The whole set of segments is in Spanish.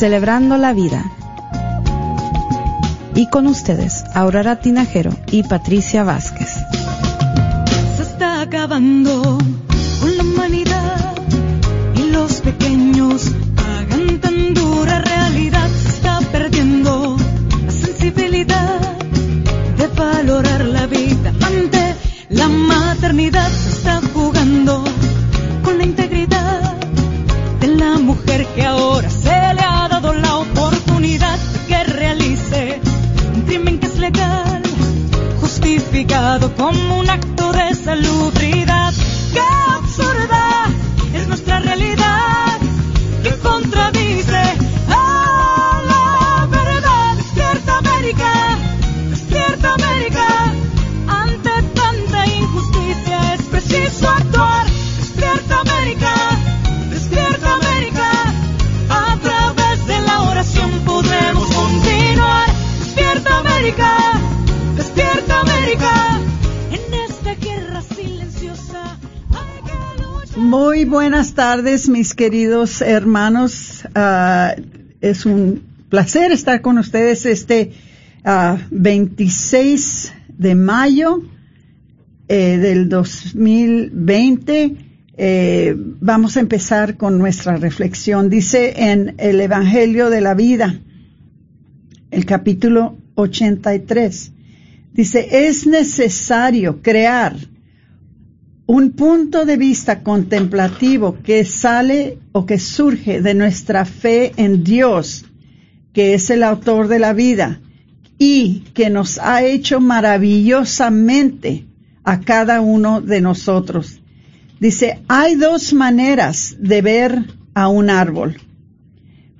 Celebrando la Vida. Y con ustedes, Aurora Tinajero y Patricia Vázquez. Se está acabando Muy buenas tardes, mis queridos hermanos. Ah, es un placer estar con ustedes este ah, 26 de mayo eh, del 2020. Eh, vamos a empezar con nuestra reflexión. Dice en el Evangelio de la Vida, el capítulo 83, dice, es necesario crear un punto de vista contemplativo que sale o que surge de nuestra fe en Dios, que es el autor de la vida y que nos ha hecho maravillosamente a cada uno de nosotros. Dice, hay dos maneras de ver a un árbol.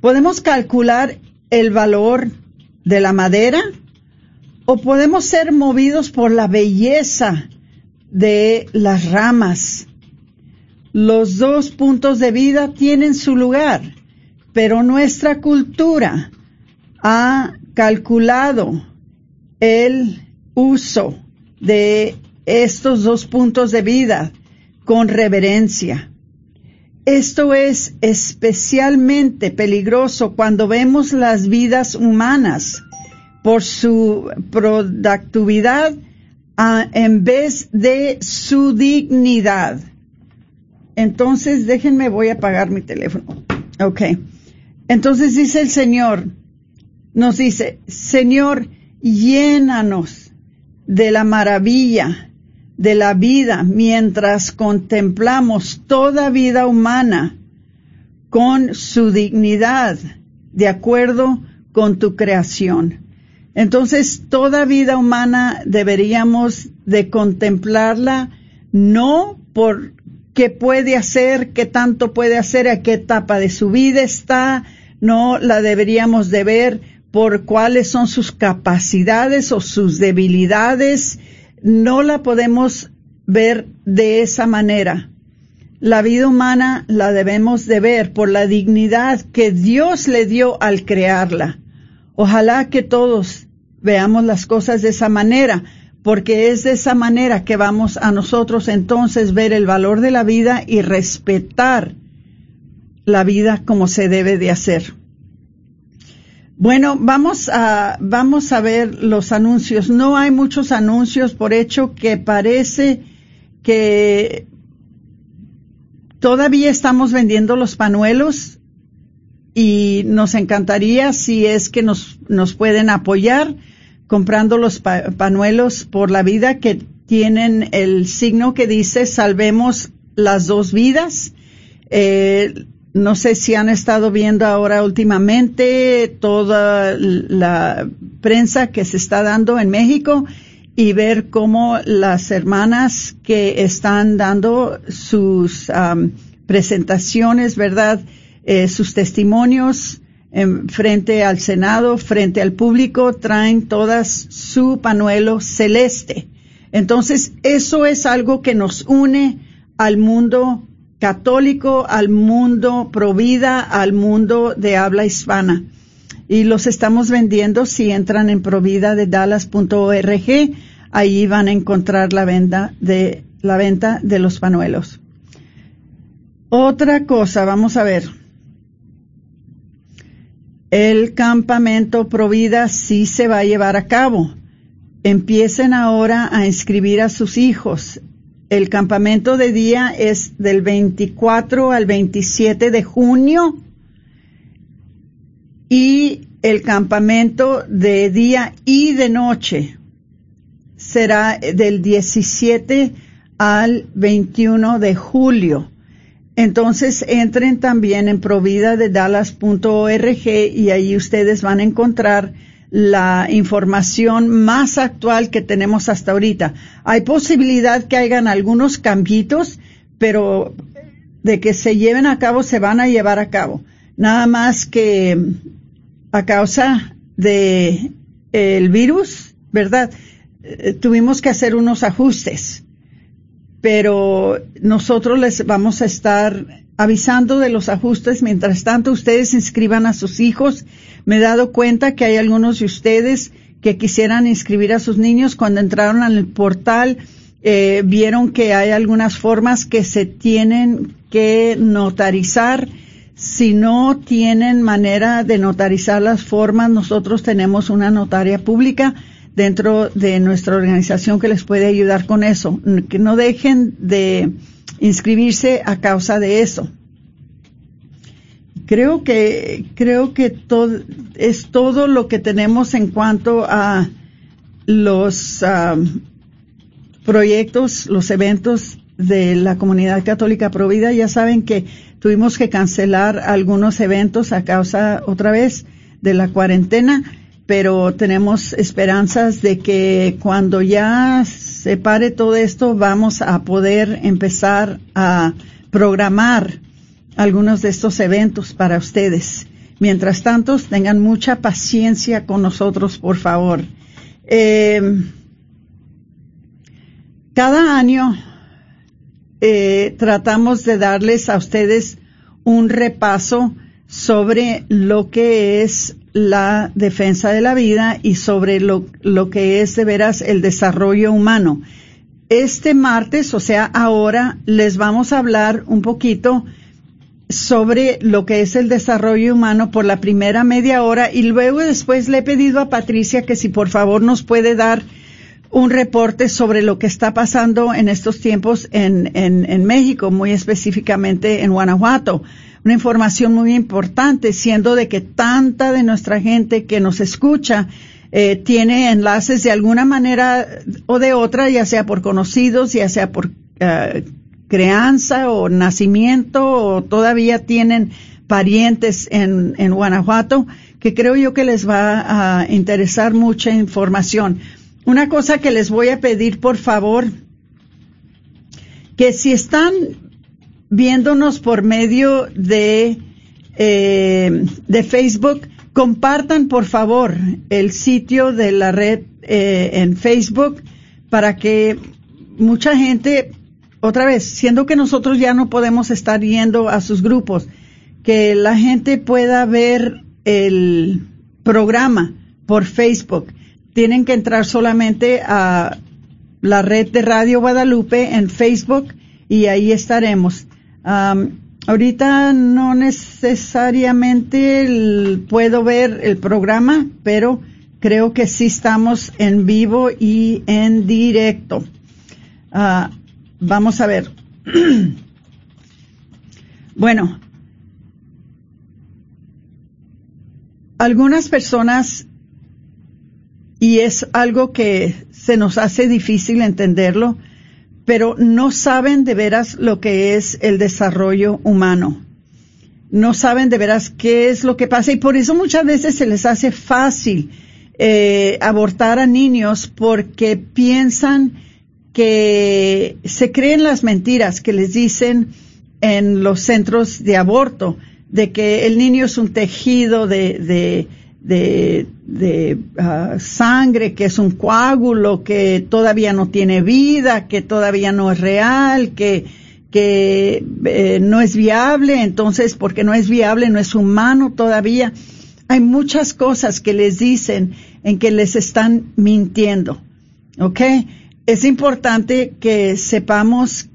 Podemos calcular el valor de la madera o podemos ser movidos por la belleza de las ramas. Los dos puntos de vida tienen su lugar, pero nuestra cultura ha calculado el uso de estos dos puntos de vida con reverencia. Esto es especialmente peligroso cuando vemos las vidas humanas por su productividad ah, en vez de su dignidad. Entonces, déjenme, voy a apagar mi teléfono. Ok. Entonces dice el Señor, nos dice, Señor, llénanos de la maravilla de la vida mientras contemplamos toda vida humana con su dignidad de acuerdo con tu creación. Entonces, toda vida humana deberíamos de contemplarla no por qué puede hacer, qué tanto puede hacer, a qué etapa de su vida está, no la deberíamos de ver por cuáles son sus capacidades o sus debilidades, no la podemos ver de esa manera. La vida humana la debemos de ver por la dignidad que Dios le dio al crearla. Ojalá que todos veamos las cosas de esa manera, porque es de esa manera que vamos a nosotros entonces ver el valor de la vida y respetar la vida como se debe de hacer. Bueno, vamos a, vamos a ver los anuncios. No hay muchos anuncios por hecho que parece que todavía estamos vendiendo los panuelos y nos encantaría si es que nos, nos pueden apoyar comprando los pa- panuelos por la vida que tienen el signo que dice salvemos las dos vidas. Eh, no sé si han estado viendo ahora últimamente toda la prensa que se está dando en México y ver cómo las hermanas que están dando sus presentaciones, ¿verdad? Eh, sus testimonios en frente al Senado, frente al público, traen todas su panuelo celeste. Entonces, eso es algo que nos une al mundo católico, al mundo provida, al mundo de habla hispana. Y los estamos vendiendo si entran en provida de dallas.org. Ahí van a encontrar la venta de, la venta de los panuelos. Otra cosa, vamos a ver. El campamento Provida sí se va a llevar a cabo. Empiecen ahora a inscribir a sus hijos. El campamento de día es del 24 al 27 de junio y el campamento de día y de noche será del 17 al 21 de julio. Entonces entren también en provida de dallas.org y ahí ustedes van a encontrar la información más actual que tenemos hasta ahorita. Hay posibilidad que hagan algunos cambitos, pero de que se lleven a cabo, se van a llevar a cabo. Nada más que a causa de el virus, ¿verdad? Eh, tuvimos que hacer unos ajustes pero nosotros les vamos a estar avisando de los ajustes. Mientras tanto, ustedes inscriban a sus hijos. Me he dado cuenta que hay algunos de ustedes que quisieran inscribir a sus niños cuando entraron al portal. Eh, vieron que hay algunas formas que se tienen que notarizar. Si no tienen manera de notarizar las formas, nosotros tenemos una notaria pública dentro de nuestra organización que les puede ayudar con eso. Que no dejen de inscribirse a causa de eso. Creo que, creo que es todo lo que tenemos en cuanto a los proyectos, los eventos de la comunidad católica provida. Ya saben que tuvimos que cancelar algunos eventos a causa otra vez de la cuarentena pero tenemos esperanzas de que cuando ya se pare todo esto vamos a poder empezar a programar algunos de estos eventos para ustedes. Mientras tanto, tengan mucha paciencia con nosotros, por favor. Eh, cada año eh, tratamos de darles a ustedes un repaso sobre lo que es la defensa de la vida y sobre lo, lo que es de veras el desarrollo humano. Este martes, o sea, ahora les vamos a hablar un poquito sobre lo que es el desarrollo humano por la primera media hora y luego después le he pedido a Patricia que si por favor nos puede dar un reporte sobre lo que está pasando en estos tiempos en, en, en México, muy específicamente en Guanajuato una información muy importante, siendo de que tanta de nuestra gente que nos escucha eh, tiene enlaces de alguna manera o de otra, ya sea por conocidos, ya sea por uh, crianza o nacimiento, o todavía tienen parientes en, en Guanajuato, que creo yo que les va a interesar mucha información. Una cosa que les voy a pedir, por favor, que si están viéndonos por medio de, eh, de Facebook, compartan por favor el sitio de la red eh, en Facebook para que mucha gente, otra vez, siendo que nosotros ya no podemos estar yendo a sus grupos, que la gente pueda ver el programa por Facebook. Tienen que entrar solamente a la red de Radio Guadalupe en Facebook y ahí estaremos ahorita no necesariamente puedo ver el programa, pero creo que sí estamos en vivo y en directo. Ah, vamos a ver. bueno, algunas personas, y es algo que se nos hace difícil entenderlo, pero no saben de veras lo que es el desarrollo humano. No saben de veras qué es lo que pasa y por eso muchas veces se les hace fácil eh, abortar a niños porque piensan que se creen las mentiras que les dicen en los centros de aborto de que el niño es un tejido de, de, de, de ah, sangre, que es un coágulo, que todavía no tiene vida, que todavía no es real, que, que eh, no es viable, entonces porque no es viable, no es humano todavía. Hay muchas cosas que les dicen en que les están mintiendo. ¿Ok? Es importante que sepamos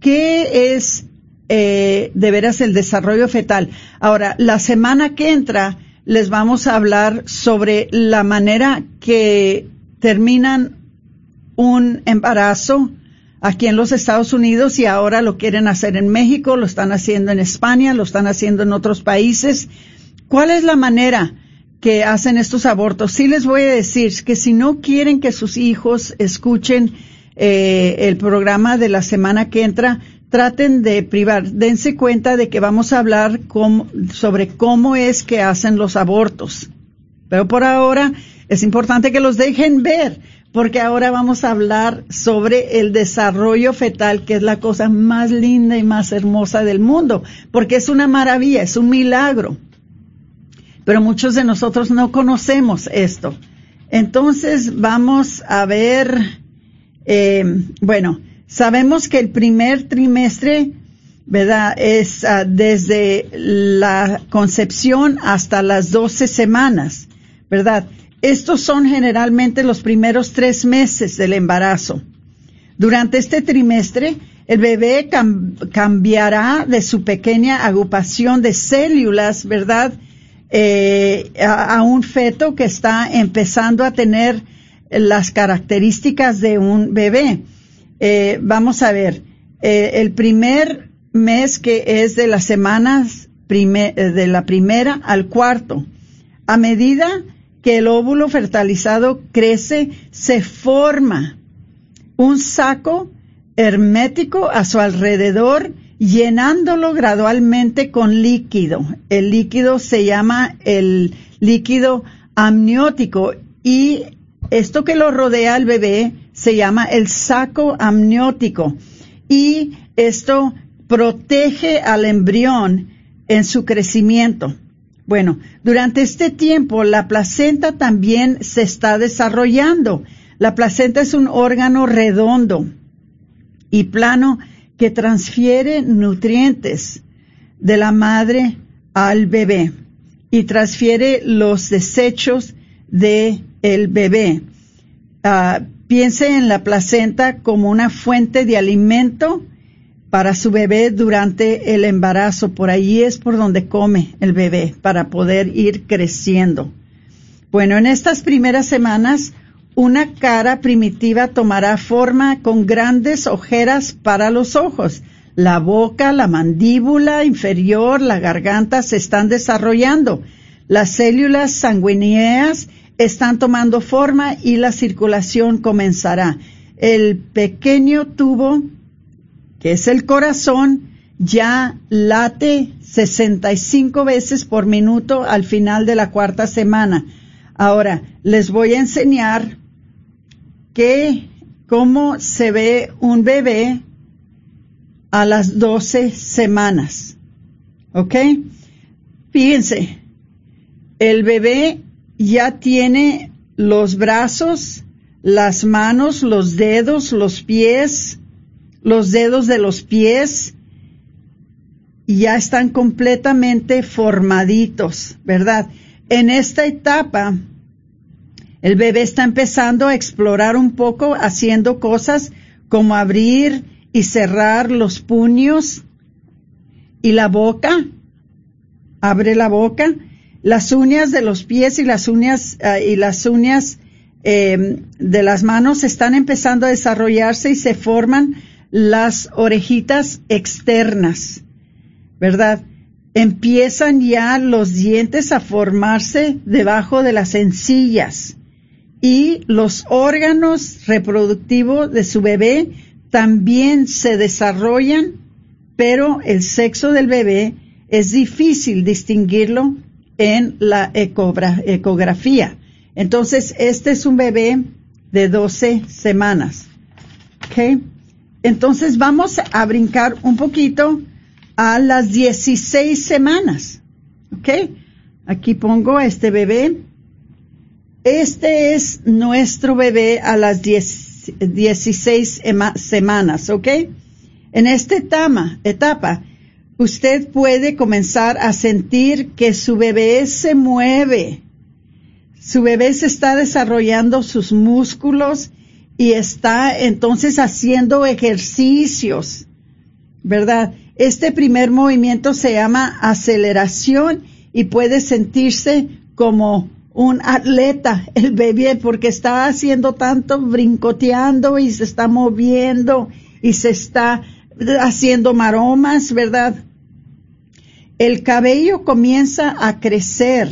qué es eh, de veras el desarrollo fetal. Ahora, la semana que entra les vamos a hablar sobre la manera que terminan un embarazo aquí en los Estados Unidos y ahora lo quieren hacer en México, lo están haciendo en España, lo están haciendo en otros países. ¿Cuál es la manera que hacen estos abortos? Sí les voy a decir que si no quieren que sus hijos escuchen eh, el programa de la semana que entra, traten de privar, dense cuenta de que vamos a hablar sobre cómo es que hacen los abortos. Pero por ahora es importante que los dejen ver, porque ahora vamos a hablar sobre el desarrollo fetal, que es la cosa más linda y más hermosa del mundo, porque es una maravilla, es un milagro. Pero muchos de nosotros no conocemos esto. Entonces vamos a ver, eh, bueno, sabemos que el primer trimestre, ¿verdad? Es ah, desde la concepción hasta las 12 semanas, ¿verdad? Estos son generalmente los primeros tres meses del embarazo. Durante este trimestre, el bebé cambiará de su pequeña agrupación de células, ¿verdad? Eh, a, un feto que está empezando a tener las características de un bebé. Eh, vamos a ver, eh, el primer mes que es de las semanas de la primera al cuarto, a medida que el óvulo fertilizado crece, se forma un saco hermético a su alrededor, llenándolo gradualmente con líquido. El líquido se llama el líquido amniótico y esto que lo rodea al bebé se llama el saco amniótico y esto protege al embrión en su crecimiento. Bueno, durante este tiempo la placenta también se está desarrollando. La placenta es un órgano redondo y plano que transfiere nutrientes de la madre al bebé y transfiere los desechos del el bebé. Ah, piense en la placenta como una fuente de alimento para su bebé durante el embarazo. Por ahí es por donde come el bebé para poder ir creciendo. Bueno, en estas primeras semanas, una cara primitiva tomará forma con grandes ojeras para los ojos. La boca, la mandíbula inferior, la garganta se están desarrollando. Las células sanguíneas están tomando forma y la circulación comenzará. El pequeño tubo que es el corazón, ya late 65 veces por minuto al final de la cuarta semana. Ahora, les voy a enseñar que cómo se ve un bebé a las 12 semanas. ¿Ok? Fíjense, el bebé ya tiene los brazos, las manos, los dedos, los pies, los dedos de los pies ya están completamente formaditos, ¿verdad? En esta etapa, el bebé está empezando a explorar un poco, haciendo cosas como abrir y cerrar los puños y la boca, abre la boca, las uñas de los pies y las uñas ah, y las uñas eh, de las manos están empezando a desarrollarse y se forman las orejitas externas, ¿verdad? Empiezan ya los dientes a formarse debajo de las encillas y los órganos reproductivos de su bebé también se desarrollan, pero el sexo del bebé es difícil distinguirlo en la ecografía. Entonces, este es un bebé de 12 semanas. ¿Okay? Entonces vamos a brincar un poquito a las 16 semanas. ¿Ok? Aquí pongo este bebé. Este es nuestro bebé a las 16 semanas, ¿ok? En esta etapa, etapa, usted puede comenzar a sentir que su bebé se mueve. Su bebé se está desarrollando sus músculos y está entonces haciendo ejercicios, ¿verdad? Este primer movimiento se llama aceleración y puede sentirse como un atleta, el bebé, porque está haciendo tanto, brincoteando y se está moviendo y se está haciendo maromas, ¿verdad? El cabello comienza a crecer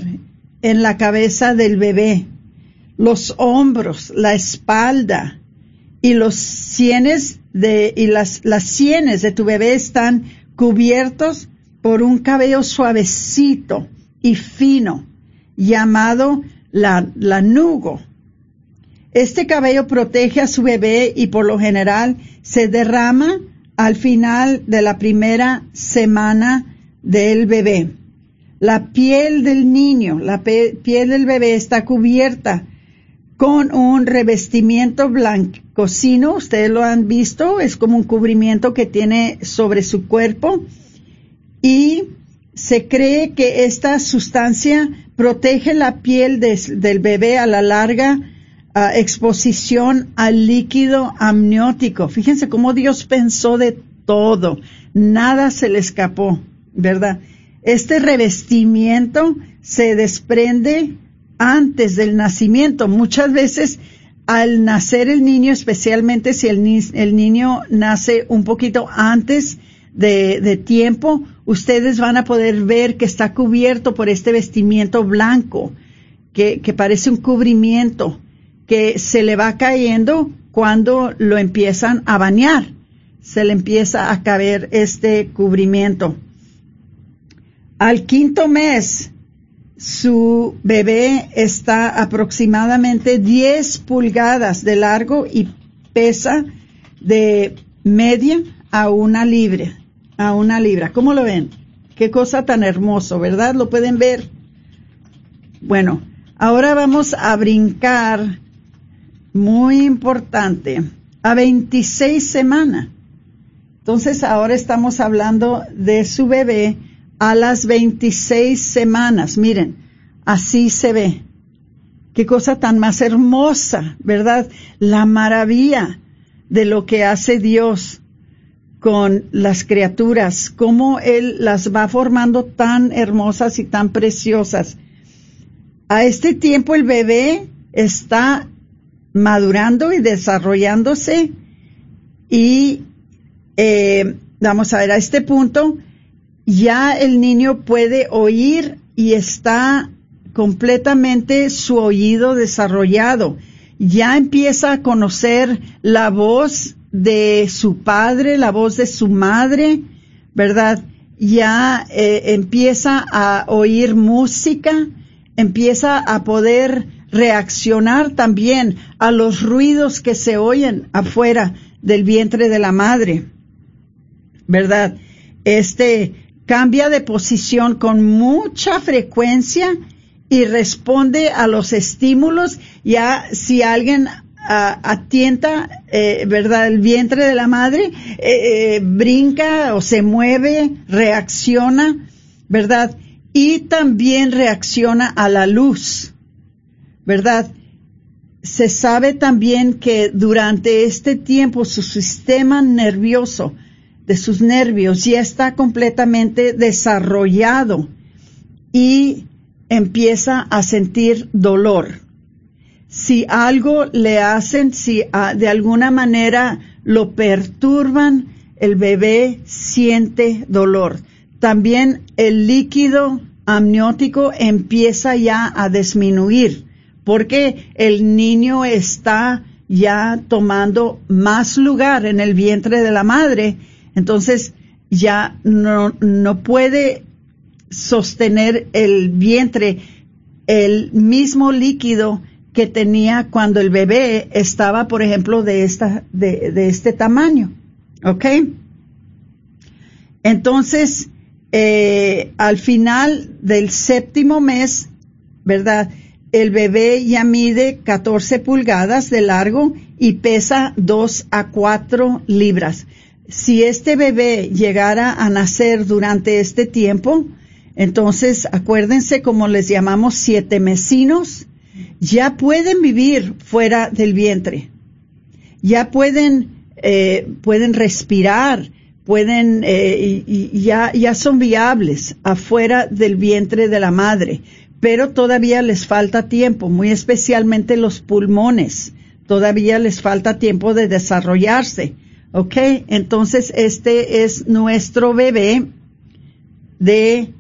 en la cabeza del bebé, los hombros, la espalda y los de, y las, las sienes de tu bebé están cubiertos por un cabello suavecito y fino llamado la, lanugo. Este cabello protege a su bebé y por lo general se derrama al final de la primera semana del bebé. La piel del niño, la piel del bebé está cubierta con un revestimiento blancocino, ustedes lo han visto, es como un cubrimiento que tiene sobre su cuerpo y se cree que esta sustancia protege la piel del bebé a la larga ah, exposición al líquido amniótico. Fíjense cómo Dios pensó de todo, nada se le escapó, ¿verdad? Este revestimiento se desprende antes del nacimiento. Muchas veces al nacer el niño, especialmente si el, niño nace un poquito antes de, tiempo, ustedes van a poder ver que está cubierto por este vestimiento blanco, que, que parece un cubrimiento, que se le va cayendo cuando lo empiezan a bañar. Se le empieza a caer este cubrimiento. Al quinto mes, su bebé está aproximadamente 10 pulgadas de largo y pesa de media a una libra, a una libra. ¿Cómo lo ven? Qué cosa tan hermoso, ¿verdad? ¿Lo pueden ver? Bueno, ahora vamos a brincar, muy importante, a 26 semanas. Entonces ahora estamos hablando de su bebé a las 26 semanas. Miren, así se ve. Qué cosa tan más hermosa, ¿verdad? La maravilla de lo que hace Dios con las criaturas, cómo Él las va formando tan hermosas y tan preciosas. A este tiempo el bebé está madurando y desarrollándose y eh, vamos a ver, a este punto ya el niño puede oír y está completamente su oído desarrollado. Ya empieza a conocer la voz de su padre, la voz de su madre, ¿verdad? Ya eh, empieza a oír música, empieza a poder reaccionar también a los ruidos que se oyen afuera del vientre de la madre, ¿verdad? Este, cambia de posición con mucha frecuencia y responde a los estímulos. Ya si alguien atienta, eh, ¿verdad? El vientre de la madre, eh, eh, brinca o se mueve, reacciona, ¿verdad? Y también reacciona a la luz, ¿verdad? Se sabe también que durante este tiempo su sistema nervioso de sus nervios ya está completamente desarrollado y empieza a sentir dolor. Si algo le hacen, si ah, de alguna manera lo perturban, el bebé siente dolor. También el líquido amniótico empieza ya a disminuir porque el niño está ya tomando más lugar en el vientre de la madre entonces ya no, no puede sostener el vientre el mismo líquido que tenía cuando el bebé estaba, por ejemplo, de esta, de, de este tamaño. ¿Ok? Entonces, eh, al final del séptimo mes, ¿verdad? El bebé ya mide 14 pulgadas de largo y pesa 2 a 4 libras. Si este bebé llegara a nacer durante este tiempo, entonces acuérdense como les llamamos siete mesinos, ya pueden vivir fuera del vientre, ya pueden, eh, pueden respirar, pueden, eh, y, ya, ya son viables afuera del vientre de la madre, pero todavía les falta tiempo, muy especialmente los pulmones, todavía les falta tiempo de desarrollarse. ¿Ok? Entonces este es nuestro bebé de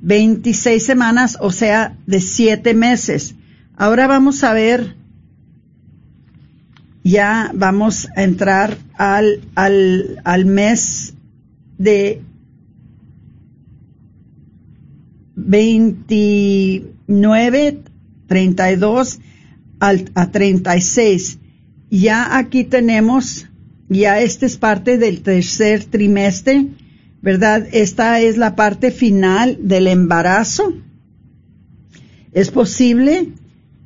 26 semanas, o sea, de 7 meses. Ahora vamos a ver, ya vamos a entrar al, al, al mes de 29, 32 al, a 36. Ya aquí tenemos, ya esta es parte del tercer trimestre, ¿verdad? Esta es la parte final del embarazo. Es posible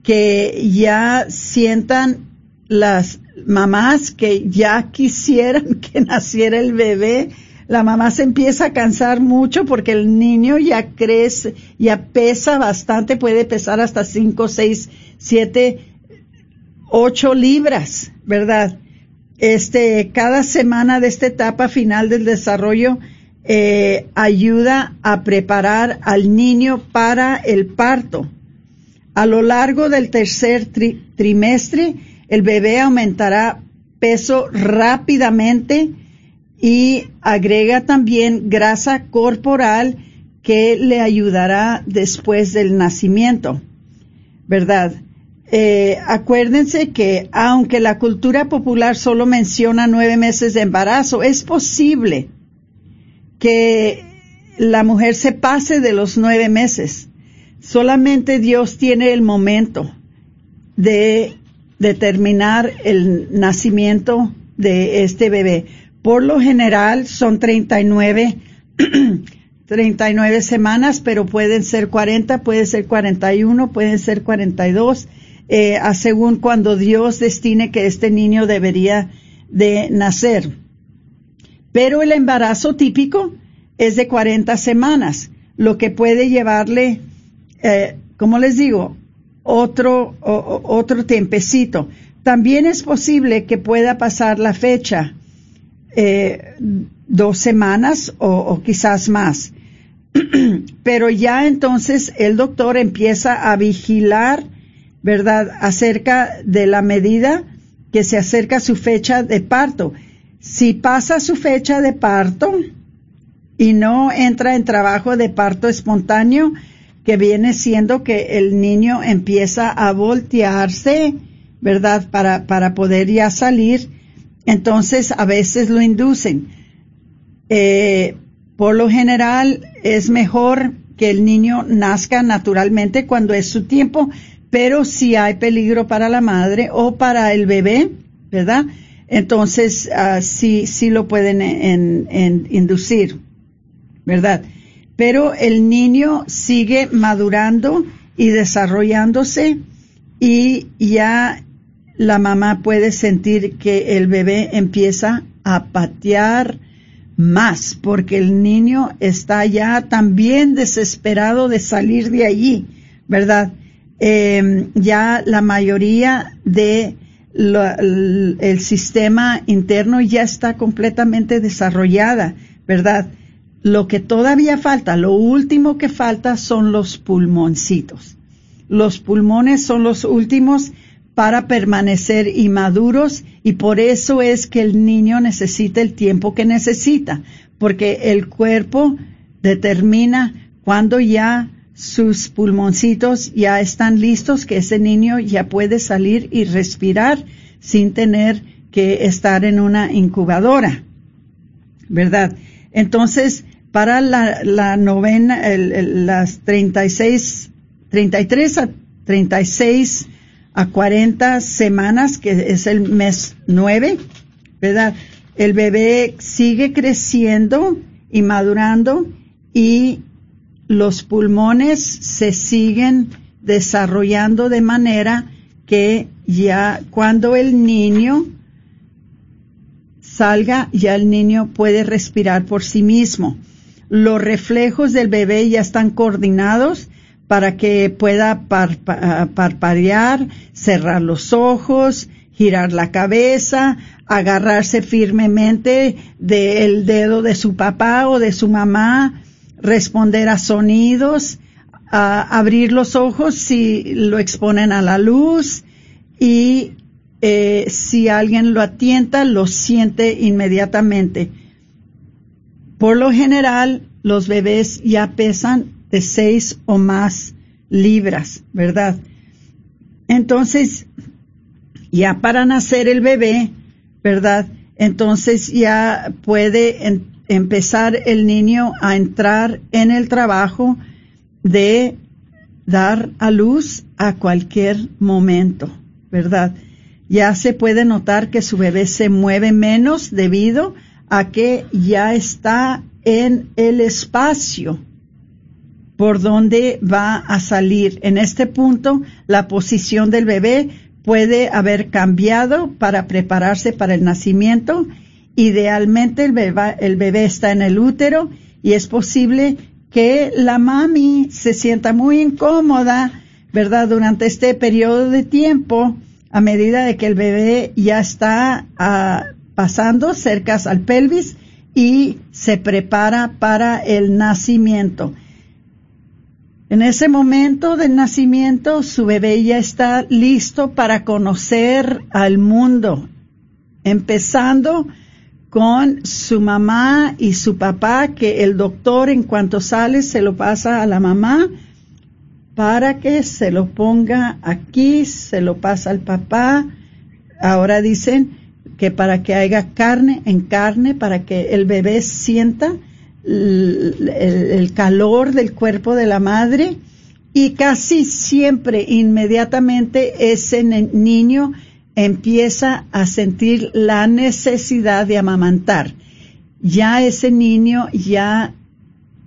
que ya sientan las mamás que ya quisieran que naciera el bebé. La mamá se empieza a cansar mucho porque el niño ya crece, ya pesa bastante, puede pesar hasta 5, 6, 7, 8 libras, ¿verdad? Este, cada semana de esta etapa final del desarrollo eh, ayuda a preparar al niño para el parto. A lo largo del tercer trimestre, el bebé aumentará peso rápidamente y agrega también grasa corporal que le ayudará después del nacimiento, ¿verdad? Eh, acuérdense que aunque la cultura popular solo menciona nueve meses de embarazo, es posible que la mujer se pase de los nueve meses Solamente Dios tiene el momento de determinar el nacimiento de este bebé. Por lo general son 39, 39 semanas, pero pueden ser 40, puede ser 41, pueden ser 42, eh, a según cuando Dios destine que este niño debería de nacer. Pero el embarazo típico es de 40 semanas, lo que puede llevarle eh, como les digo, otro, otro tiempecito. También es posible que pueda pasar la fecha eh, dos semanas o, quizás más. Pero ya entonces el doctor empieza a vigilar, ¿verdad?, acerca de la medida que se acerca su fecha de parto. Si pasa su fecha de parto y no entra en trabajo de parto espontáneo, que viene siendo que el niño empieza a voltearse, ¿verdad? Para, para poder ya salir. Entonces a veces lo inducen. Eh, por lo general es mejor que el niño nazca naturalmente cuando es su tiempo, pero si hay peligro para la madre o para el bebé, ¿verdad? Entonces uh, sí, sí lo pueden en, inducir, ¿verdad? pero el niño sigue madurando y desarrollándose y ya la mamá puede sentir que el bebé empieza a patear más porque el niño está ya también desesperado de salir de allí, ¿verdad? Em, ya la mayoría de el sistema interno ya está completamente desarrollada, ¿verdad? Lo que todavía falta, lo último que falta son los pulmoncitos. Los pulmones son los últimos para permanecer inmaduros y por eso es que el niño necesita el tiempo que necesita, porque el cuerpo determina cuando ya sus pulmoncitos ya están listos, que ese niño ya puede salir y respirar sin tener que estar en una incubadora, ¿verdad? Entonces, para la, la novena, el, las 36, 33 a 36 a 40 semanas, que es el mes 9, ¿verdad? El bebé sigue creciendo y madurando y los pulmones se siguen desarrollando de manera que ya cuando el niño salga, ya el niño puede respirar por sí mismo. Los reflejos del bebé ya están coordinados para que pueda parpadear, cerrar los ojos, girar la cabeza, agarrarse firmemente del dedo de su papá o de su mamá, responder a sonidos, abrir los ojos si lo exponen a la luz y eh, si alguien lo atienta, lo siente inmediatamente. Por lo general, los bebés ya pesan de seis o más libras, ¿verdad? Entonces, ya para nacer el bebé, ¿verdad? Entonces ya puede empezar el niño a entrar en el trabajo de dar a luz a cualquier momento, ¿verdad? Ya se puede notar que su bebé se mueve menos debido a que ya está en el espacio por donde va a salir. En este punto, la posición del bebé puede haber cambiado para prepararse para el nacimiento. Idealmente el bebé, el bebé está en el útero y es posible que la mami se sienta muy incómoda, ¿verdad? Durante este periodo de tiempo, a medida de que el bebé ya está ah, pasando cerca al pelvis y se prepara para el nacimiento. En ese momento del nacimiento, su bebé ya está listo para conocer al mundo, empezando con su mamá y su papá, que el doctor en cuanto sale se lo pasa a la mamá para que se lo ponga aquí, se lo pasa al papá. Ahora dicen que para que haya carne en carne, para que el bebé sienta el, calor del cuerpo de la madre y casi siempre inmediatamente ese niño empieza a sentir la necesidad de amamantar. Ya ese niño ya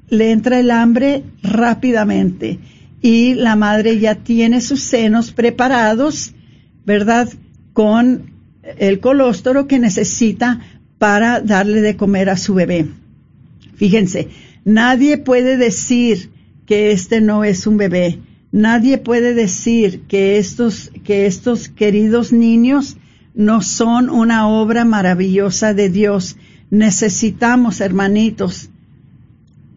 le entra el hambre rápidamente y la madre ya tiene sus senos preparados, ¿verdad? Con el colostro que necesita para darle de comer a su bebé. Fíjense, nadie puede decir que este no es un bebé. Nadie puede decir que estos, que estos queridos niños no son una obra maravillosa de Dios. Necesitamos, hermanitos,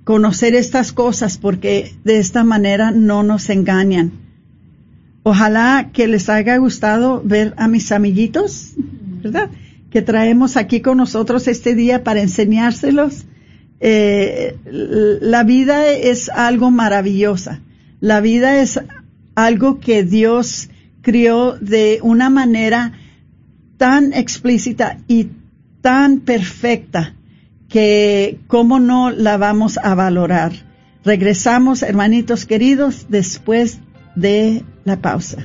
conocer estas cosas porque de esta manera no nos engañan. Ojalá que les haya gustado ver a mis amiguitos, ¿verdad? Que traemos aquí con nosotros este día para enseñárselos eh, la vida es algo maravillosa. La vida es algo que Dios crió de una manera tan explícita y tan perfecta que cómo no la vamos a valorar. Regresamos, hermanitos queridos, después de la pausa.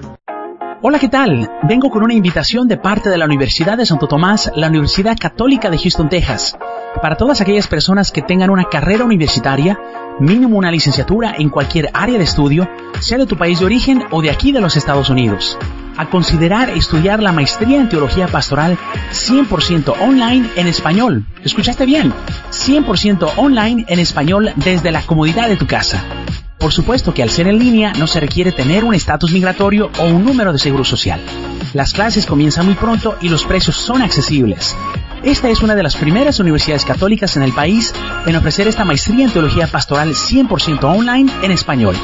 Hola, ¿qué tal? Vengo con una invitación de parte de la Universidad de Santo Tomás, la Universidad Católica de Houston, Texas, para todas aquellas personas que tengan una carrera universitaria, mínimo una licenciatura en cualquier área de estudio, sea de tu país de origen o de aquí de los Estados Unidos, a considerar estudiar la maestría en teología pastoral 100% online en español. ¿Escuchaste bien? 100% online en español desde la comodidad de tu casa. Por supuesto que al ser en línea no se requiere tener un estatus migratorio o un número de seguro social. Las clases comienzan muy pronto y los precios son accesibles. Esta es una de las primeras universidades católicas en el país en ofrecer esta maestría en teología pastoral 100% online en español.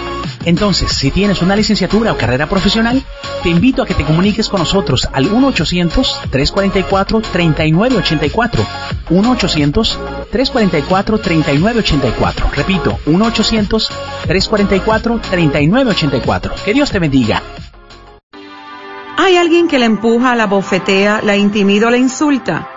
Entonces, si tienes una licenciatura o carrera profesional, te invito a que te comuniques con nosotros al 1-800-344-3984. 1-800-344-3984. Repito, 1-800-344-3984. Que Dios te bendiga. ¿Hay alguien que le empuja, la bofetea, la intimida o la insulta?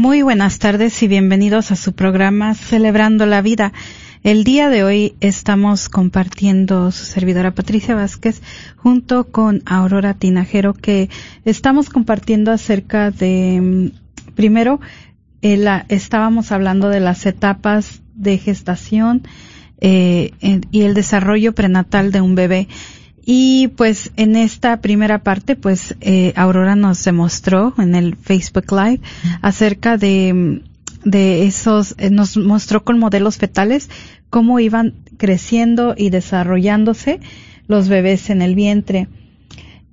Muy buenas tardes y bienvenidos a su programa Celebrando la Vida. El día de hoy estamos compartiendo su servidora Patricia Vázquez junto con Aurora Tinajero que estamos compartiendo acerca de, mm, primero, eh, la, estábamos hablando de las etapas de gestación eh, y el desarrollo prenatal de un bebé. Y pues en esta primera parte, pues eh, Aurora nos demostró en el Facebook Live acerca de, de esos, eh, nos mostró con modelos fetales cómo iban creciendo y desarrollándose los bebés en el vientre.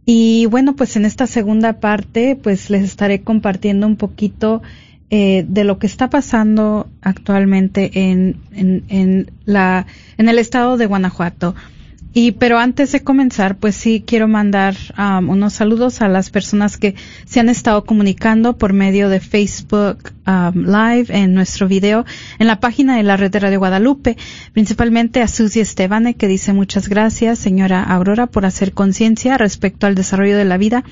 Y bueno, pues en esta segunda parte, pues les estaré compartiendo un poquito eh, de lo que está pasando actualmente en, en, en, la, en el estado de Guanajuato. Y pero antes de comenzar, pues sí quiero mandar um, unos saludos a las personas que se han estado comunicando por medio de Facebook um, Live en nuestro video en la página de la red de Radio Guadalupe, principalmente a Susi Estebane que dice muchas gracias, señora Aurora, por hacer conciencia respecto al desarrollo de la vida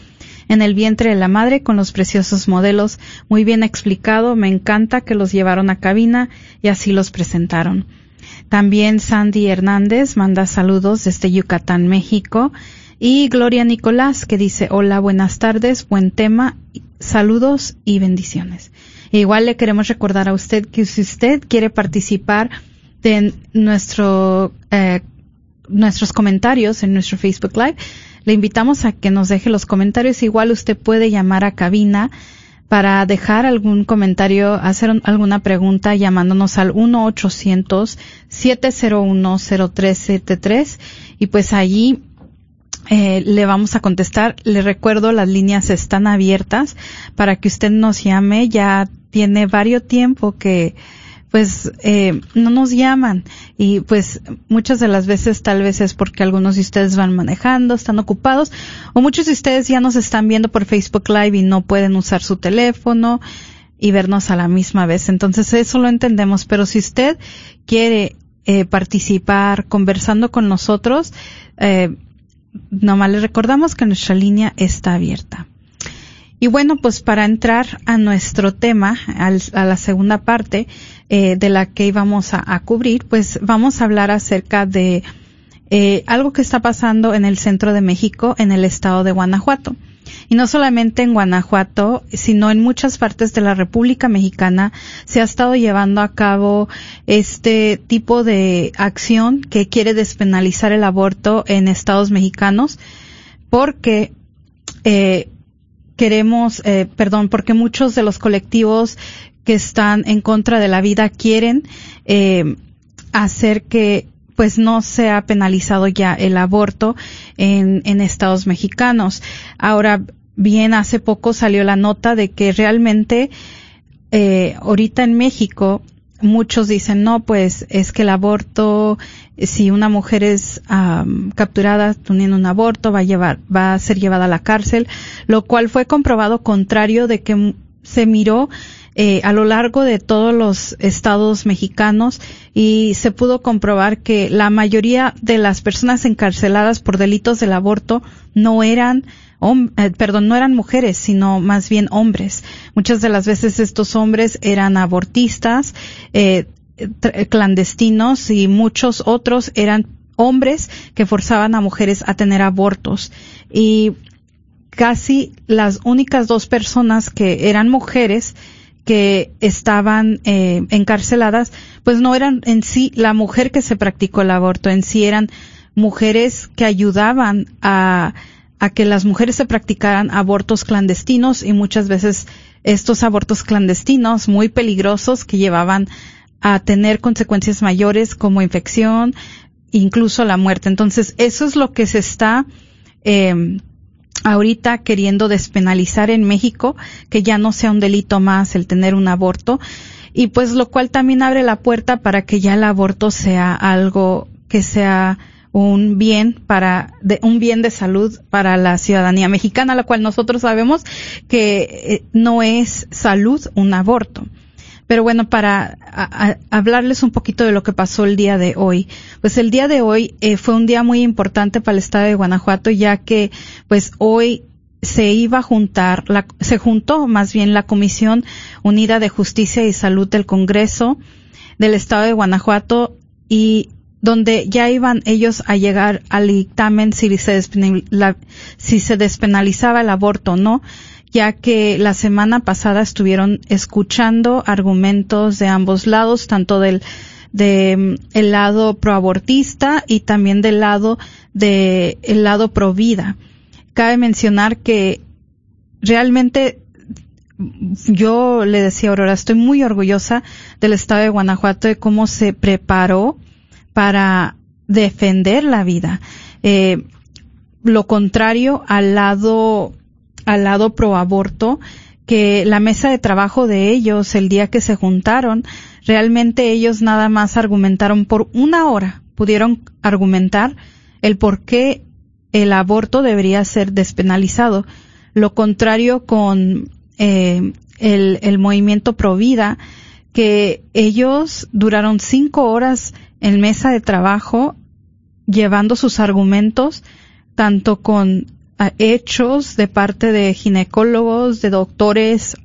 en el vientre de la madre con los preciosos modelos, muy bien explicado, me encanta que los llevaron a cabina y así los presentaron. También Sandy Hernández manda saludos desde Yucatán, México. Y Gloria Nicolás que dice, hola, buenas tardes, buen tema, saludos y bendiciones. Igual le queremos recordar a usted que si usted quiere participar de nuestro, eh, nuestros comentarios en nuestro Facebook Live, le invitamos a que nos deje los comentarios. Igual usted puede llamar a cabina para dejar algún comentario, hacer alguna pregunta llamándonos al 1-800-701-0373 y pues allí eh, le vamos a contestar. Le recuerdo, las líneas están abiertas para que usted nos llame. Ya tiene varios tiempo que pues eh, no nos llaman y pues muchas de las veces tal vez es porque algunos de ustedes van manejando, están ocupados o muchos de ustedes ya nos están viendo por Facebook Live y no pueden usar su teléfono y vernos a la misma vez. Entonces eso lo entendemos, pero si usted quiere eh, participar conversando con nosotros, eh, nomás le recordamos que nuestra línea está abierta. Y bueno, pues para entrar a nuestro tema, a la segunda parte eh, de la que íbamos a, cubrir, pues vamos a hablar acerca de eh, algo que está pasando en el centro de México, en el estado de Guanajuato. Y no solamente en Guanajuato, sino en muchas partes de la República Mexicana se ha estado llevando a cabo este tipo de acción que quiere despenalizar el aborto en estados mexicanos porque eh, queremos, eh, perdón, porque muchos de los colectivos que están en contra de la vida quieren eh, hacer que pues no sea penalizado ya el aborto en, en estados mexicanos. Ahora bien, hace poco salió la nota de que realmente eh, ahorita en México muchos dicen, no, pues es que el aborto, si una mujer es capturada teniendo un aborto, va a llevar, va a ser llevada a la cárcel, lo cual fue comprobado contrario de que se miró eh, a lo largo de todos los estados mexicanos y se pudo comprobar que la mayoría de las personas encarceladas por delitos del aborto no eran eh, perdón, no eran mujeres, sino más bien hombres. Muchas de las veces estos hombres eran abortistas, eh, clandestinos y muchos otros eran hombres que forzaban a mujeres a tener abortos. Y casi las únicas dos personas que eran mujeres que estaban eh, encarceladas, pues no eran en sí la mujer que se practicó el aborto, en sí eran mujeres que ayudaban a a que las mujeres se practicaran abortos clandestinos y muchas veces estos abortos clandestinos muy peligrosos que llevaban a tener consecuencias mayores como infección, incluso la muerte. Entonces, eso es lo que se está eh, ahorita queriendo despenalizar en México, que ya no sea un delito más el tener un aborto, y pues lo cual también abre la puerta para que ya el aborto sea algo que sea un bien para de, un bien de salud para la ciudadanía mexicana, la cual nosotros sabemos que eh, no es salud un aborto. Pero bueno, para hablarles un poquito de lo que pasó el día de hoy. Pues el día de hoy eh, fue un día muy importante para el estado de Guanajuato, ya que pues hoy se iba a juntar, la, se juntó más bien la Comisión Unida de Justicia y Salud del Congreso del estado de Guanajuato y donde ya iban ellos a llegar al dictamen si se, si se despenalizaba el aborto o no, ya que la semana pasada estuvieron escuchando argumentos de ambos lados, tanto del de el lado proabortista y también del lado de el lado pro vida. Cabe mencionar que realmente yo le decía a Aurora, estoy muy orgullosa del estado de Guanajuato de cómo se preparó para defender la vida. Eh, lo contrario al lado, al lado pro aborto, que la mesa de trabajo de ellos, el día que se juntaron, realmente ellos nada más argumentaron por una hora, pudieron argumentar el por qué el aborto debería ser despenalizado. Lo contrario con eh, el, el movimiento pro vida, que ellos duraron cinco horas en mesa de trabajo llevando sus argumentos tanto con ah, hechos de parte de ginecólogos, de doctores,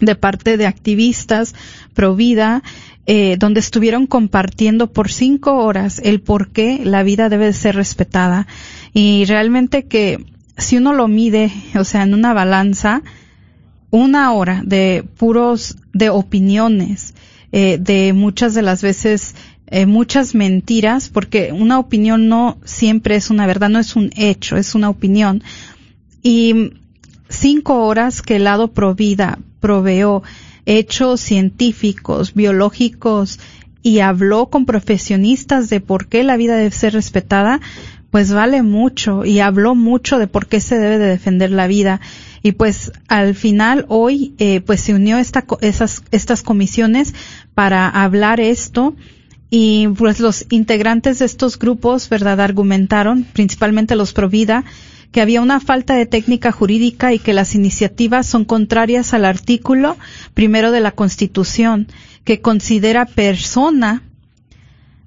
de parte de activistas pro vida, eh, donde estuvieron compartiendo por cinco horas el por qué la vida debe ser respetada. Y realmente que si uno lo mide, o sea, en una balanza, una hora de puros, de opiniones, eh, de muchas de las veces eh, muchas mentiras, porque una opinión no siempre es una verdad, no es un hecho, es una opinión. Y cinco horas que el lado Provida proveó hechos científicos, biológicos y habló con profesionistas de por qué la vida debe ser respetada, pues vale mucho y habló mucho de por qué se debe de defender la vida. Y pues al final hoy eh, pues se unió esta, esas, estas comisiones para hablar esto y pues los integrantes de estos grupos, ¿verdad?, argumentaron, principalmente los Provida, que había una falta de técnica jurídica y que las iniciativas son contrarias al artículo primero de la Constitución, que considera persona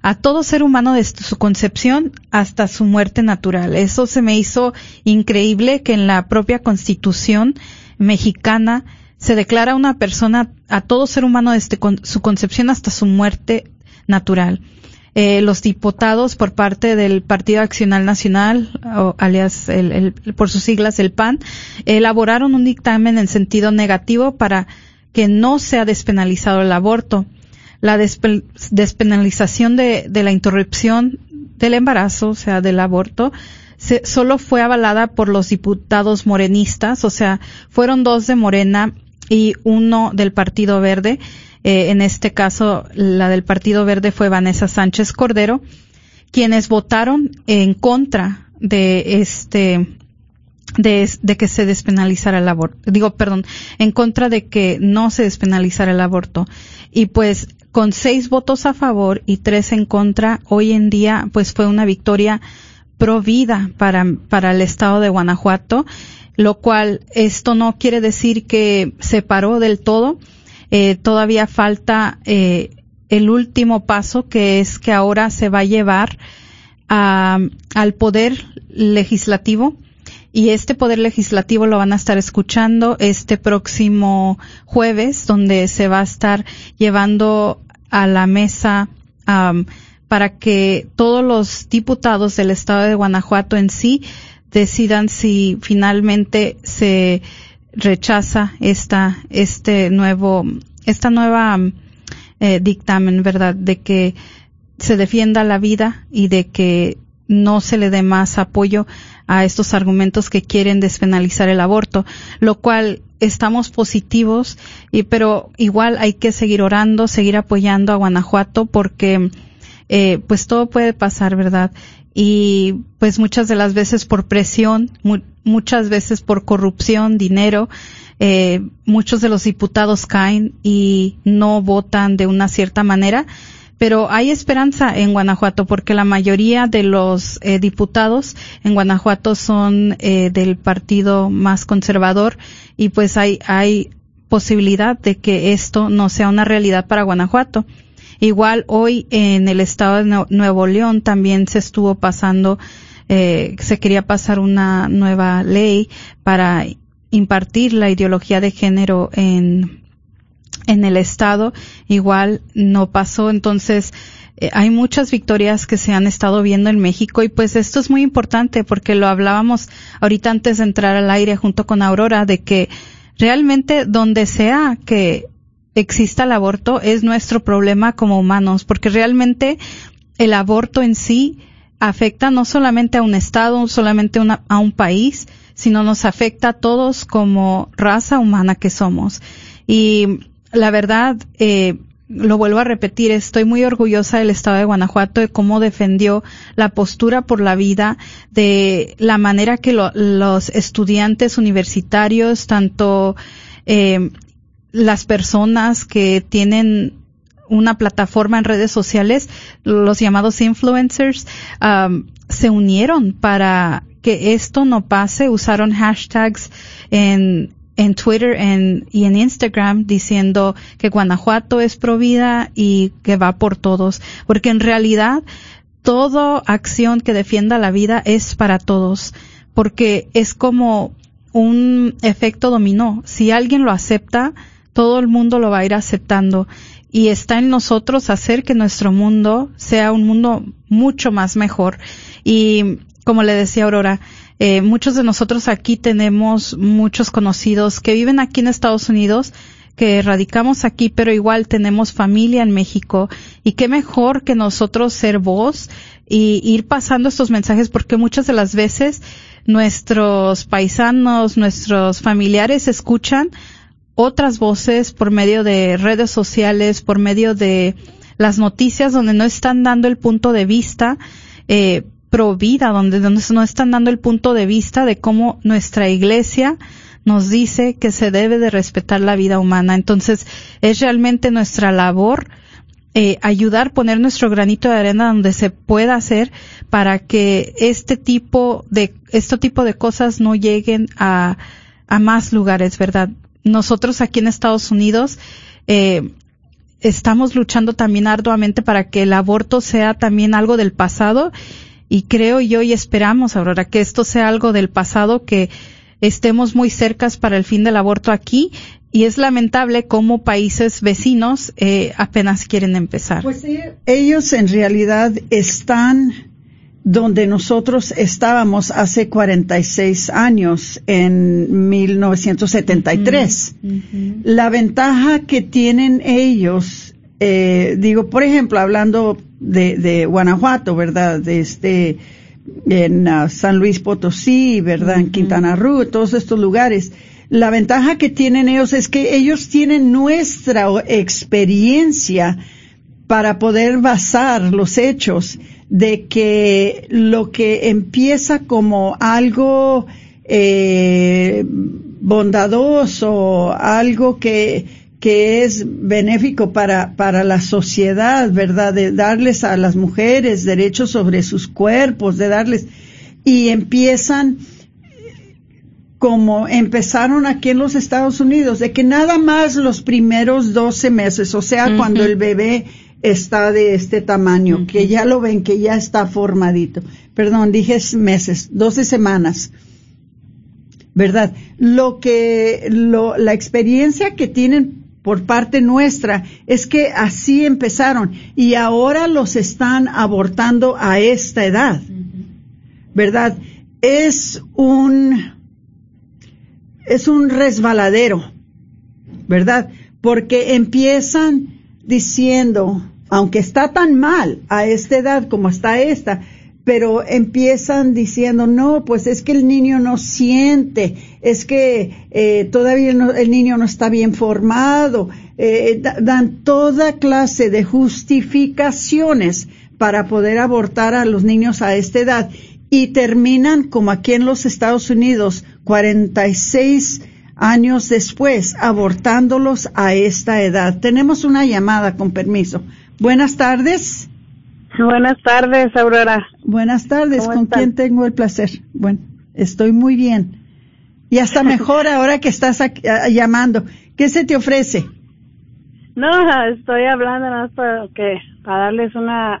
a todo ser humano desde su concepción hasta su muerte natural. Eso se me hizo increíble que en la propia Constitución mexicana se declara una persona a todo ser humano desde su concepción hasta su muerte natural. Eh, los diputados por parte del Partido Accional Nacional, o alias el, por sus siglas el PAN, elaboraron un dictamen en sentido negativo para que no sea despenalizado el aborto. La despenalización de, la interrupción del embarazo, o sea, del aborto, se, solo fue avalada por los diputados morenistas, o sea, fueron dos de Morena y uno del Partido Verde, eh, en este caso la del Partido Verde fue Vanessa Sánchez Cordero, quienes votaron en contra de este de, que se despenalizara el aborto. Digo, perdón, en contra de que no se despenalizara el aborto. Y pues con seis votos a favor y tres en contra, hoy en día pues fue una victoria pro vida para, para el estado de Guanajuato, lo cual esto no quiere decir que se paró del todo. Eh, todavía falta eh, el último paso que es que ahora se va a llevar a, al poder legislativo y este poder legislativo lo van a estar escuchando este próximo jueves donde se va a estar llevando a la mesa para que todos los diputados del estado de Guanajuato en sí decidan si finalmente se rechaza esta este nuevo esta nueva eh, dictamen verdad de que se defienda la vida y de que no se le dé más apoyo a estos argumentos que quieren despenalizar el aborto, lo cual estamos positivos y pero igual hay que seguir orando, seguir apoyando a Guanajuato porque eh, pues todo puede pasar, ¿verdad? Y pues muchas de las veces por presión, muchas veces por corrupción, dinero, eh, muchos de los diputados caen y no votan de una cierta manera pero hay esperanza en Guanajuato porque la mayoría de los eh, diputados en Guanajuato son eh, del partido más conservador y pues hay, hay posibilidad de que esto no sea una realidad para Guanajuato. Igual hoy en el estado de Nuevo León también se estuvo pasando, eh, se quería pasar una nueva ley para impartir la ideología de género en en el estado. Igual no pasó. Entonces eh, hay muchas victorias que se han estado viendo en México y pues esto es muy importante porque lo hablábamos ahorita antes de entrar al aire junto con Aurora de que realmente donde sea que exista el aborto es nuestro problema como humanos porque realmente el aborto en sí afecta no solamente a un estado, solamente a un país, sino nos afecta a todos como raza humana que somos. Y la verdad, eh, lo vuelvo a repetir, estoy muy orgullosa del Estado de Guanajuato de cómo defendió la postura por la vida, de la manera que los estudiantes universitarios, tanto eh, las personas que tienen una plataforma en redes sociales, los llamados influencers, um, se unieron para que esto no pase, usaron hashtags en, en Twitter y en Instagram diciendo que Guanajuato es provida y que va por todos, porque en realidad toda acción que defienda la vida es para todos, porque es como un efecto dominó. Si alguien lo acepta, todo el mundo lo va a ir aceptando y está en nosotros hacer que nuestro mundo sea un mundo mucho más mejor. Y como le decía Aurora, eh, muchos de nosotros aquí tenemos muchos conocidos que viven aquí en Estados Unidos, que radicamos aquí, pero igual tenemos familia en México. Y qué mejor que nosotros ser voz y ir pasando estos mensajes, porque muchas de las veces nuestros paisanos, nuestros familiares escuchan otras voces por medio de redes sociales, por medio de las noticias donde no están dando el punto de vista eh, pro vida, donde, donde nos están dando el punto de vista de cómo nuestra iglesia nos dice que se debe de respetar la vida humana. Entonces, es realmente nuestra labor eh, ayudar, poner nuestro granito de arena donde se pueda hacer para que este tipo de, este tipo de cosas no lleguen a, a más lugares, ¿verdad? Nosotros aquí en Estados Unidos, eh, estamos luchando también arduamente para que el aborto sea también algo del pasado y creo yo y esperamos, Aurora, que esto sea algo del pasado, que estemos muy cercas para el fin del aborto aquí y es lamentable cómo países vecinos eh, apenas quieren empezar. Pues ellos en realidad están donde nosotros estábamos hace 46 años, en 1973. La ventaja que tienen ellos, eh, digo, por ejemplo, hablando de, de Guanajuato, ¿verdad? De este, en uh, San Luis Potosí, ¿verdad? En Quintana Roo, todos estos lugares. La ventaja que tienen ellos es que ellos tienen nuestra experiencia para poder basar los hechos de que lo que empieza como algo eh, bondadoso, algo que, que es benéfico para, para la sociedad, ¿verdad? De darles a las mujeres derechos sobre sus cuerpos, de darles, y empiezan como empezaron aquí en los Estados Unidos, de que nada más los primeros 12 meses, o sea, cuando el bebé está de este tamaño, que ya lo ven, que ya está formadito. Perdón, dije meses, 12 semanas. ¿Verdad? Lo que, lo, la experiencia que tienen por parte nuestra es que así empezaron y ahora los están abortando a esta edad. ¿Verdad? Es un, es un resbaladero, ¿verdad? Porque empiezan diciendo, aunque está tan mal a esta edad como está esta, pero empiezan diciendo, no, pues es que el niño no siente, es que eh, todavía el, niño no está bien formado, eh, dan toda clase de justificaciones para poder abortar a los niños a esta edad y terminan como aquí en los Estados Unidos 46 años después abortándolos a esta edad. Tenemos una llamada con permiso. Buenas tardes. Buenas tardes, Aurora. Buenas tardes, ¿con quién tengo el placer? Bueno, estoy muy bien. Y hasta mejor ahora que estás llamando. ¿Qué se te ofrece? No, estoy hablando nada más para, que, para darles una,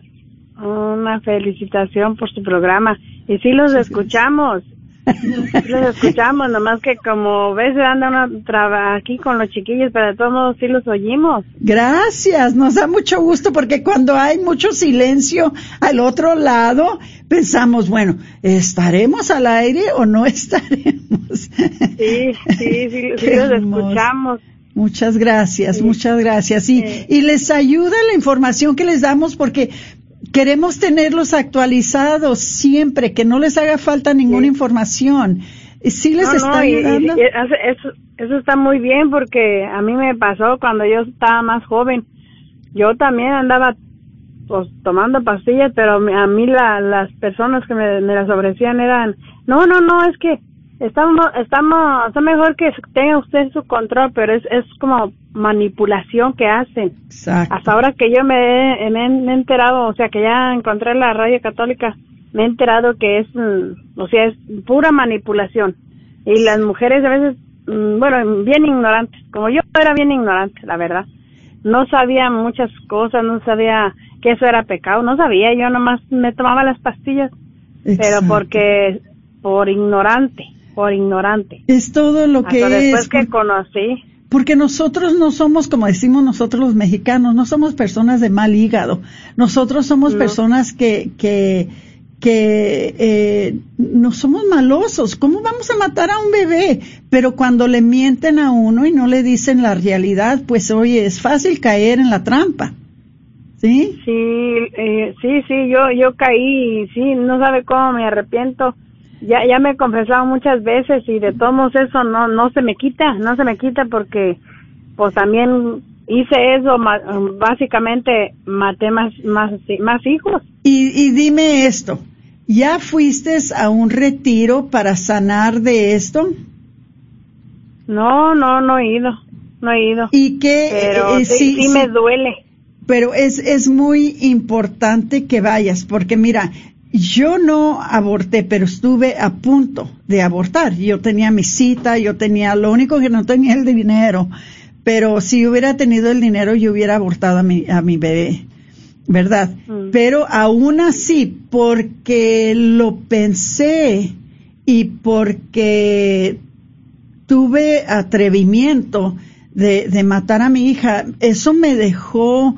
una felicitación por su programa. Y sí los escuchamos. Sí los escuchamos, nomás que como ves anda una aquí con los chiquillos, pero de todos modos sí los oímos. Gracias, nos da mucho gusto porque cuando hay mucho silencio al otro lado, pensamos, bueno, ¿estaremos al aire o no estaremos? Sí, sí, sí, los escuchamos. Muchas gracias, muchas gracias. Y, y les ayuda la información que les damos porque queremos tenerlos actualizados siempre, que no les haga falta ninguna información. Sí les está ayudando. eso, está muy bien porque a mí me pasó cuando yo estaba más joven. Yo también andaba pues tomando pastillas, pero a mí la, las personas que me, me las ofrecían eran, no, no, no, es que estamos, estamos, está mejor que tenga usted su control, pero es, es como manipulación que hacen. Hasta ahora que yo me he, me he enterado, o sea, que ya encontré la radio católica, me he enterado que es, mm, o sea, es pura manipulación. Y las mujeres a veces, mm, bueno, bien ignorantes, como yo era bien ignorante, la verdad. No sabía muchas cosas, no sabía que eso era pecado, no sabía, yo nomás me tomaba las pastillas, pero porque, por ignorante por ignorante. Es todo lo que Hasta después que conocí. Porque nosotros no somos, como decimos nosotros los mexicanos, no somos personas de mal hígado. Nosotros somos personas que, que, que eh, no somos malosos. ¿Cómo vamos a matar a un bebé? Pero cuando le mienten a uno y no le dicen la realidad, pues oye, es fácil caer en la trampa. ¿Sí? Sí, eh, sí, sí, yo, yo caí, sí, no sabe cómo me arrepiento ya ya me he confesado muchas veces y de todos eso no no se me quita no se me quita porque pues también hice eso básicamente maté más más más hijos. Y, y dime esto ya fuiste a un retiro para sanar de esto no no no he ido no he ido. Y qué pero eh, sí, sí, me duele. Pero es, es muy importante que vayas, porque mira, yo no aborté, pero estuve a punto de abortar. Yo tenía mi cita, yo tenía, lo único que no tenía el dinero, pero si hubiera tenido el dinero yo hubiera abortado a mi, a mi bebé, ¿verdad? Mm. Pero aún así, porque lo pensé y porque tuve atrevimiento de, de matar a mi hija, eso me dejó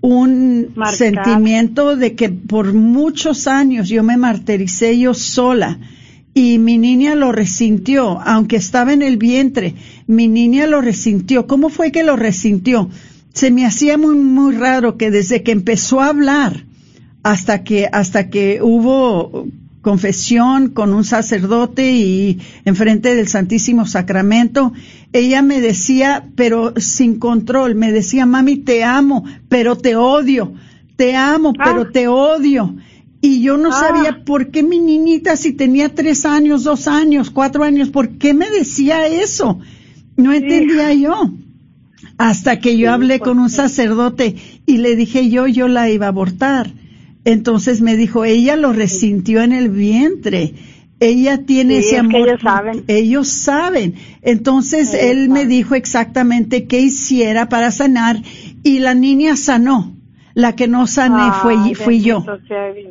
un sentimiento de que por muchos años yo me martiricé yo sola y mi niña lo resintió, aunque estaba en el vientre, mi niña lo resintió. ¿Cómo fue que lo resintió? Se me hacía muy, muy raro que desde que empezó a hablar hasta que, hasta que hubo confesión con un sacerdote y enfrente del Santísimo Sacramento, ella me decía, pero sin control, me decía, mami, te amo, pero te odio, te amo, pero ah. te odio. Y yo no Ah. sabía por qué mi niñita, si tenía tres años, dos años, cuatro años, ¿por qué me decía eso? No entendía yo. Hasta que yo hablé con un sacerdote y le dije yo, yo la iba a abortar. Entonces me dijo, ella lo resintió en el vientre. Ella tiene Sí, ese es que amor. ellos saben. Ellos saben. Entonces Ellos él me dijo exactamente qué hiciera para sanar y la niña sanó. La que no sané fue, fui yo.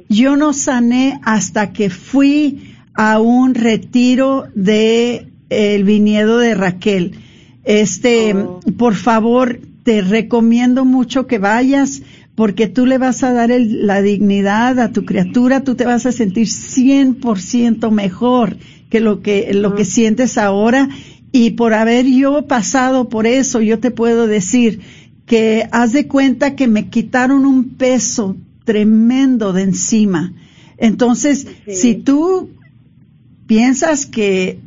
Yo no sané hasta que fui a un retiro de el viñedo de Raquel. Este, Oh. por favor, te recomiendo mucho que vayas porque tú le vas a dar el- la dignidad a tu criatura, tú te vas a sentir 100% mejor que lo que, lo que sientes ahora y por haber yo pasado por eso, yo te puedo decir que haz de cuenta que me quitaron un peso tremendo de encima. Entonces, si tú piensas que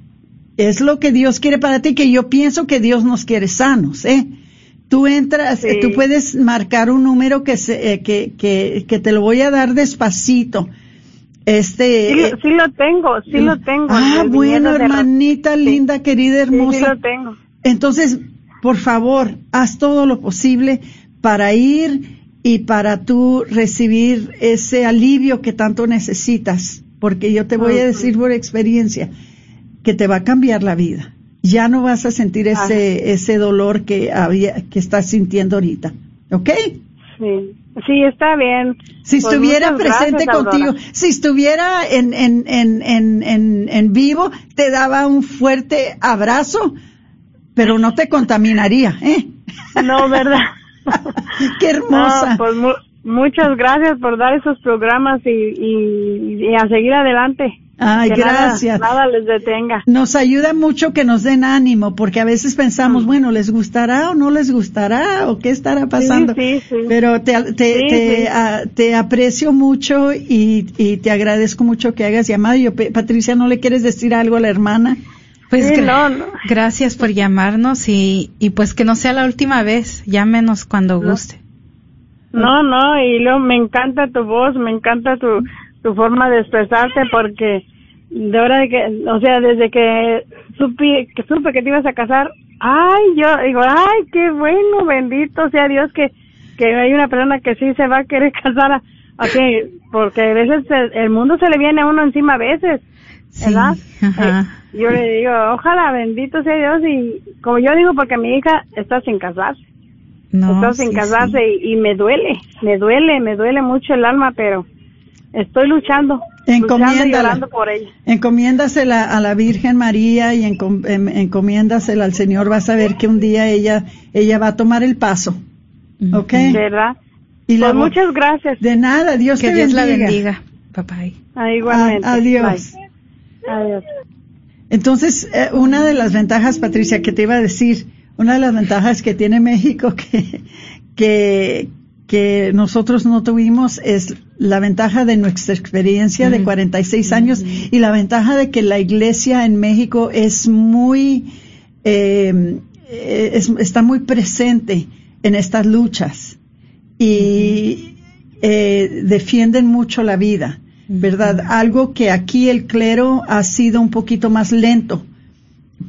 es lo que Dios quiere para ti, que yo pienso que Dios nos quiere sanos, ¿eh? Tú entras, Sí. eh, tú puedes marcar un número que, se, eh, que, que, que te lo voy a dar despacito. Este, Sí, lo- eh, sí lo tengo, sí lo tengo. Ah, bueno, de hermanita linda, querida, Sí, sí hermosa. lo tengo. Entonces, por favor, haz todo lo posible para ir y para tú recibir ese alivio que tanto necesitas, porque yo te voy a decir por experiencia que te va a cambiar la vida. Ya no vas a sentir ese ese dolor que había que estás sintiendo ahorita, ¿ok? Sí, sí, está bien. Si Pues estuviera presente gracias, contigo, Aurora. si estuviera en, en, en, en, en, en vivo, te daba un fuerte abrazo, pero no te contaminaría, ¿eh? No, ¿verdad? Qué hermosa. No, pues muchas gracias por dar esos programas y, y, y a seguir adelante. Ay, Que gracias. Nada, les detenga. Nos ayuda mucho que nos den ánimo, porque a veces pensamos, bueno, ¿les gustará o no les gustará? ¿O qué estará pasando? sí, sí. Pero te, te, Sí, te, sí. ah, te aprecio mucho y, y te agradezco mucho que hagas llamado. Yo, Patricia, ¿no le quieres decir algo a la hermana? Pues Sí, gra- no, no. gracias por llamarnos y, y pues que no sea la última vez. Llámenos cuando guste. No, no, y luego me encanta tu voz, me encanta tu, tu forma de expresarte porque de verdad que, o sea, desde que supe, que supe que te ibas a casar, ay, yo digo, ay, qué bueno, bendito sea Dios que, que hay una persona que sí se va a querer casar, así, porque a veces el, el mundo se le viene a uno encima a veces, Sí, ¿verdad? ajá. Eh, yo le digo, ojalá, bendito sea Dios y como yo digo, porque mi hija está sin casarse No, sin sí, casarse sí. Y, y me duele, me duele, me duele mucho el alma, pero estoy luchando, luchando y Encomiéndala. orando por ella. Encomiéndasela a la Virgen María y encom- em- encomiéndasela al Señor. Vas a ver que un día ella, ella va a tomar el paso. ¿Ok? ¿Verdad? Y la Pues muchas gracias. De nada, Dios Que te Dios la bendiga. bendiga. Papá. Ah, igualmente. A- adiós. Bye. Adiós. Entonces, eh, una de las ventajas, Patricia, que te iba a decir, una de las ventajas que tiene México que, que, que nosotros no tuvimos es la ventaja de nuestra experiencia de 46 años y la ventaja de que la iglesia en México es muy, eh, es- está muy presente en estas luchas y eh, defienden mucho la vida, ¿verdad? Algo que aquí el clero ha sido un poquito más lento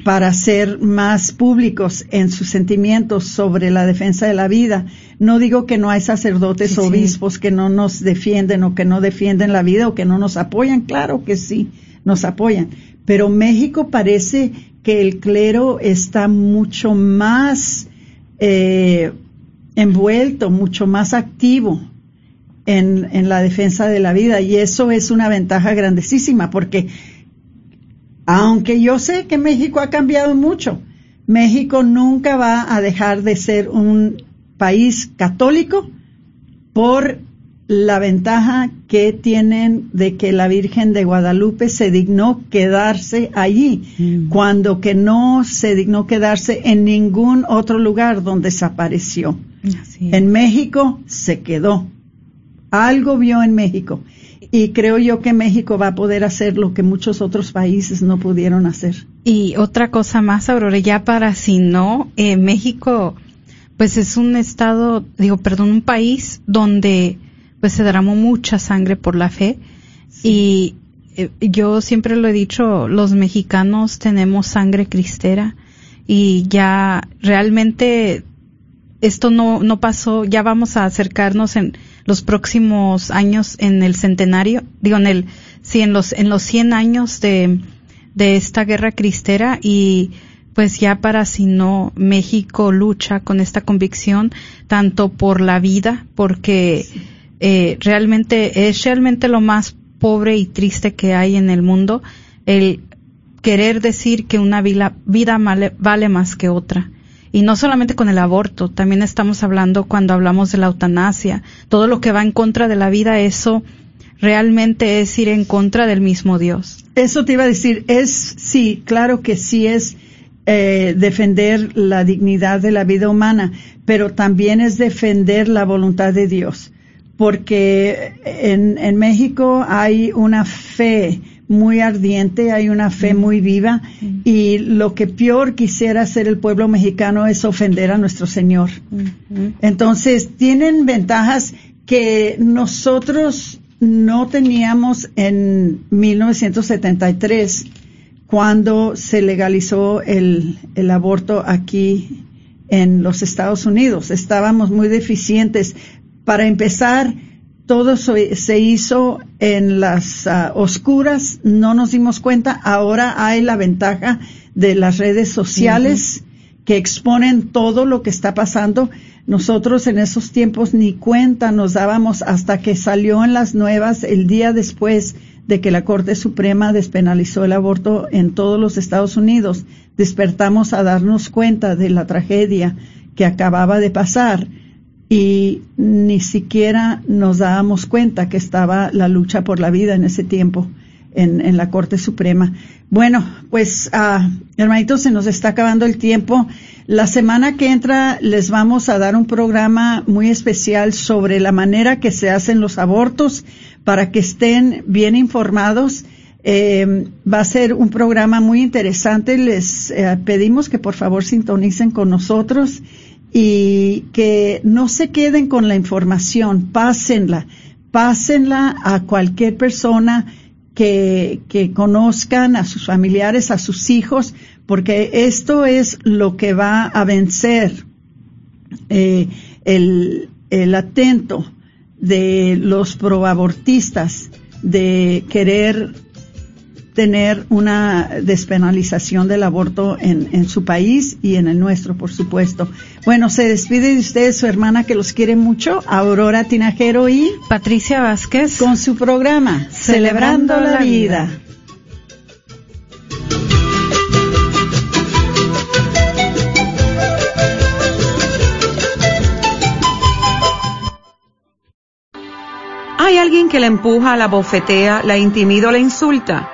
para ser más públicos en sus sentimientos sobre la defensa de la vida. No digo que no hay sacerdotes o sí. obispos que no nos defienden o que no defienden la vida o que no nos apoyan. Claro que sí, nos apoyan. Pero México parece que el clero está mucho más eh, envuelto, mucho más activo en, en la defensa de la vida y eso es una ventaja grandísima porque aunque yo sé que México ha cambiado mucho, México nunca va a dejar de ser un país católico por la ventaja que tienen de que la Virgen de Guadalupe se dignó quedarse allí, cuando que no se dignó quedarse en ningún otro lugar donde desapareció. En México se quedó. Algo vio en México. Y creo yo que México va a poder hacer lo que muchos otros países no pudieron hacer. Y otra cosa más, Aurora, ya para si no, eh, México, pues es un estado, digo, perdón, un país donde pues se derramó mucha sangre por la fe. Y eh, yo siempre lo he dicho, los mexicanos tenemos sangre cristera. Y ya realmente esto no, no pasó, ya vamos a acercarnos en los próximos años en el centenario, digo en el, sí, en los, en los 100 años de, de esta guerra cristera y pues ya para si no México lucha con esta convicción tanto por la vida porque eh, realmente es realmente lo más pobre y triste que hay en el mundo el querer decir que una vida, vida vale más que otra y no solamente con el aborto, también estamos hablando cuando hablamos de la eutanasia, todo lo que va en contra de la vida, eso realmente es ir en contra del mismo Dios. Eso te iba a decir, es, sí, claro que sí es eh, defender la dignidad de la vida humana, pero también es defender la voluntad de Dios, porque en, en México hay una fe, muy ardiente, hay una fe muy viva y lo que peor quisiera hacer el pueblo mexicano es ofender a nuestro Señor. Entonces, tienen ventajas que nosotros no teníamos en 1973 cuando se legalizó el, el aborto aquí en los Estados Unidos. Estábamos muy deficientes. Para empezar, todo se hizo en las ah, oscuras, no nos dimos cuenta, ahora hay la ventaja de las redes sociales que exponen todo lo que está pasando. Nosotros en esos tiempos ni cuenta nos dábamos hasta que salió en las nuevas el día después de que la Corte Suprema despenalizó el aborto en todos los Estados Unidos. Despertamos a darnos cuenta de la tragedia que acababa de pasar y ni siquiera nos dábamos cuenta que estaba la lucha por la vida en ese tiempo en, la Corte Suprema. Bueno, pues uh, hermanitos, se nos está acabando el tiempo. La semana que entra les vamos a dar un programa muy especial sobre la manera que se hacen los abortos para que estén bien informados. Eh, va a ser un programa muy interesante. Les eh, pedimos que por favor sintonicen con nosotros y que no se queden con la información, pásenla, pásenla a cualquier persona que, conozcan, a sus familiares, a sus hijos, porque esto es lo que va a vencer eh, el, el atento de los proabortistas de querer tener una despenalización del aborto en, en, su país y en el nuestro, por supuesto. Bueno, se despide de ustedes su hermana que los quiere mucho, Aurora Tinajero y Patricia Vázquez con su programa Celebrando, la, vida. ¿Hay alguien que la empuja, la bofetea, la intimida o la insulta?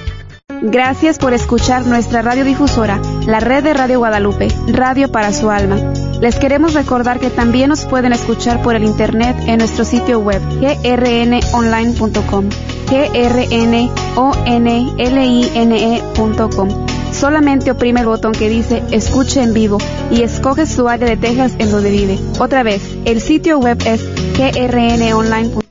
Gracias por escuchar nuestra radiodifusora, la red de Radio Guadalupe, Radio para su alma. Les queremos recordar que también nos pueden escuchar por el internet en nuestro sitio web grnonline.com, grnonline.com. Solamente oprime el botón que dice Escuche en vivo y escoge su área de Texas en donde vive. Otra vez, el sitio web es grnonline.com.